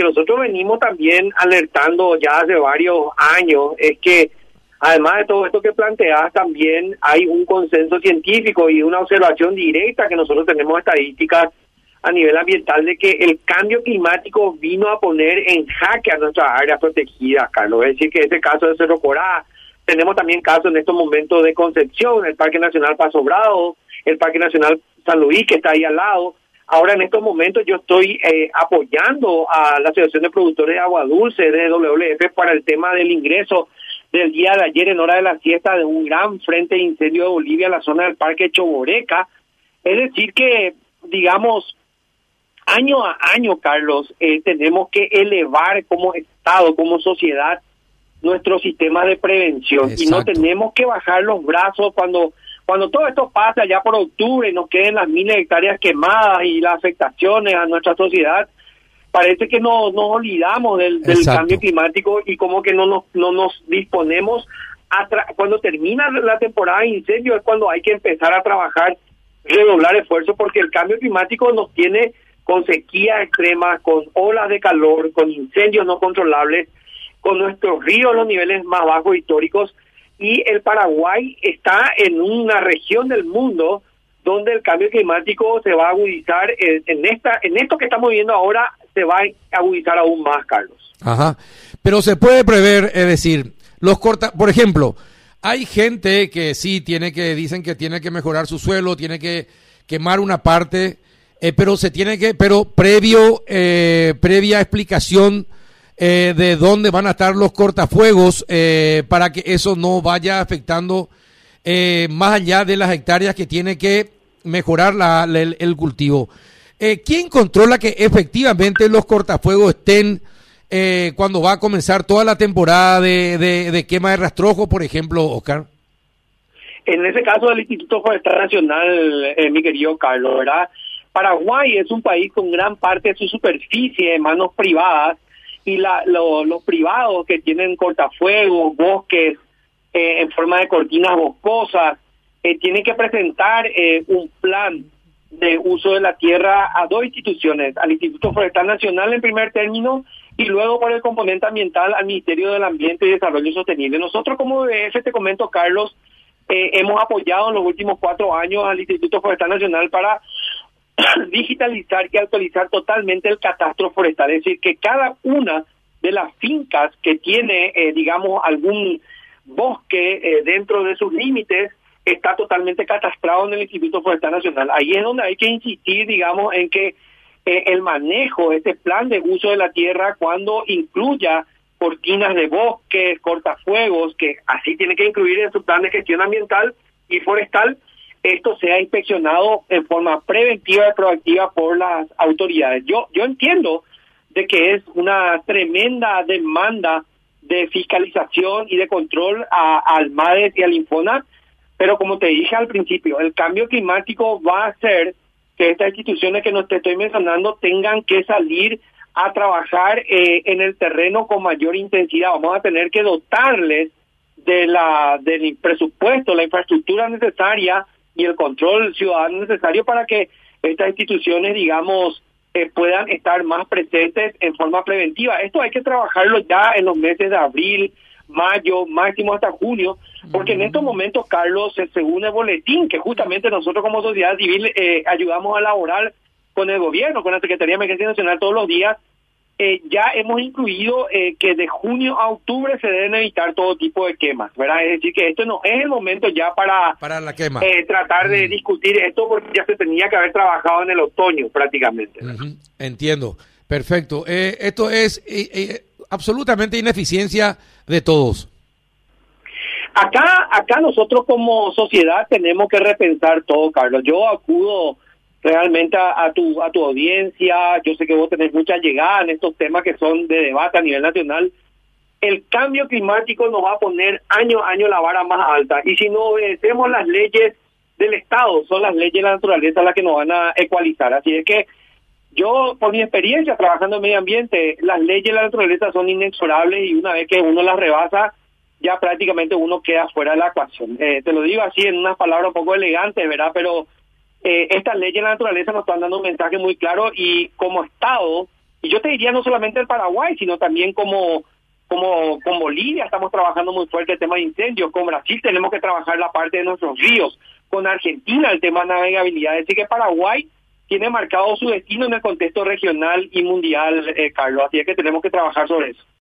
que nosotros venimos también alertando ya hace varios años es que además de todo esto que planteas, también hay un consenso científico y una observación directa que nosotros tenemos estadísticas a nivel ambiental de que el cambio climático vino a poner en jaque a nuestras áreas protegidas, Carlos. Es decir, que ese caso de Cerro Corá, tenemos también casos en estos momentos de Concepción, el Parque Nacional Paso Bravo, el Parque Nacional San Luis, que está ahí al lado. Ahora, en estos momentos, yo estoy eh, apoyando a la Asociación de Productores de Agua Dulce, de WF, para el tema del ingreso del día de ayer en hora de la siesta de un gran frente de incendio de Bolivia en la zona del Parque Choboreca. Es decir, que, digamos, año a año, Carlos, eh, tenemos que elevar como Estado, como sociedad, nuestro sistema de prevención y no tenemos que bajar los brazos cuando cuando todo esto pasa ya por octubre y nos queden las miles de hectáreas quemadas y las afectaciones a nuestra sociedad, parece que no, nos olvidamos del, cambio climático y como que no nos, no nos disponemos a cuando termina la temporada de incendio es cuando hay que empezar a trabajar, redoblar esfuerzos porque el cambio climático nos tiene con sequías extremas, con olas de calor, con incendios no controlables, con nuestros ríos los niveles más bajos históricos y el Paraguay está en una región del mundo donde el cambio climático se va a agudizar en, esta en esto que estamos viendo ahora se va a agudizar aún más, Carlos. Ajá. Pero se puede prever, es decir, los corta, por ejemplo, hay gente que sí tiene que dicen que tiene que mejorar su suelo, tiene que quemar una parte, eh, pero se tiene que, pero previo eh, previa explicación eh, de dónde van a estar los cortafuegos eh, para que eso no vaya afectando eh, más allá de las hectáreas que tiene que mejorar la, el, cultivo. ¿Quién controla que efectivamente los cortafuegos estén cuando va a comenzar toda la temporada de, de, quema de rastrojo, por ejemplo, Oscar? En ese caso, el Instituto Forestal Nacional, mi querido Carlos, ¿verdad? Paraguay es un país con gran parte de su superficie en manos privadas y la, los privados que tienen cortafuegos, bosques eh, en forma de cortinas boscosas, eh, tienen que presentar eh, un plan de uso de la tierra a dos instituciones, al Instituto Forestal Nacional en primer término y luego por el componente ambiental al Ministerio del Ambiente y Desarrollo Sostenible. Nosotros como BF, te comento Carlos, hemos apoyado en los últimos cuatro años al Instituto Forestal Nacional para digitalizar y actualizar totalmente el catastro forestal, es decir, que cada una de las fincas que tiene, eh, digamos, algún bosque eh, dentro de sus límites está totalmente catastrado en el Instituto Forestal Nacional. Ahí es donde hay que insistir, digamos, en que eh, el manejo, este plan de uso de la tierra, cuando incluya cortinas de bosques, cortafuegos, que así tiene que incluir en su plan de gestión ambiental y forestal, esto sea inspeccionado en forma preventiva y proactiva por las autoridades. Yo, yo entiendo de que es una tremenda demanda de fiscalización y de control a, al MADES y al Infona, pero como te dije al principio, el cambio climático va a hacer que estas instituciones que nos te estoy mencionando tengan que salir a trabajar eh, en el terreno con mayor intensidad. Vamos a tener que dotarles de la del presupuesto, la infraestructura necesaria y el control ciudadano necesario para que estas instituciones, digamos, eh, puedan estar más presentes en forma preventiva. Esto hay que trabajarlo ya en los meses de abril, mayo, máximo hasta junio, porque en estos momentos, Carlos, según el boletín que justamente nosotros como sociedad civil eh, ayudamos a elaborar con el gobierno, con la Secretaría de Emergencia Nacional todos los días, eh, ya hemos incluido eh, que de junio a octubre se deben evitar todo tipo de quemas, ¿verdad? Es decir, que esto no es el momento ya para, para la quema. Eh, tratar de mm. discutir esto porque ya se tenía que haber trabajado en el otoño prácticamente. Entiendo, perfecto. esto es absolutamente ineficiencia de todos. Acá, acá nosotros como sociedad tenemos que repensar todo, Carlos. Yo acudo realmente a, tu a tu audiencia. Yo sé que vos tenés mucha llegada en estos temas que son de debate a nivel nacional. El cambio climático nos va a poner año a año la vara más alta. Y si no obedecemos las leyes del Estado, son las leyes de la naturaleza las que nos van a ecualizar. Así es que yo, por mi experiencia trabajando en medio ambiente, las leyes de la naturaleza son inexorables y una vez que uno las rebasa, ya prácticamente uno queda fuera de la ecuación. Eh, te lo digo así en unas palabras un poco elegantes, ¿verdad? Pero eh, estas leyes de la naturaleza nos están dando un mensaje muy claro y como Estado Y yo te diría no solamente el Paraguay, sino también como como con Bolivia estamos trabajando muy fuerte el tema de incendios, con Brasil tenemos que trabajar la parte de nuestros ríos, con Argentina el tema de navegabilidad, así que Paraguay tiene marcado su destino en el contexto regional y mundial, eh, Carlos, así es que tenemos que trabajar sobre eso.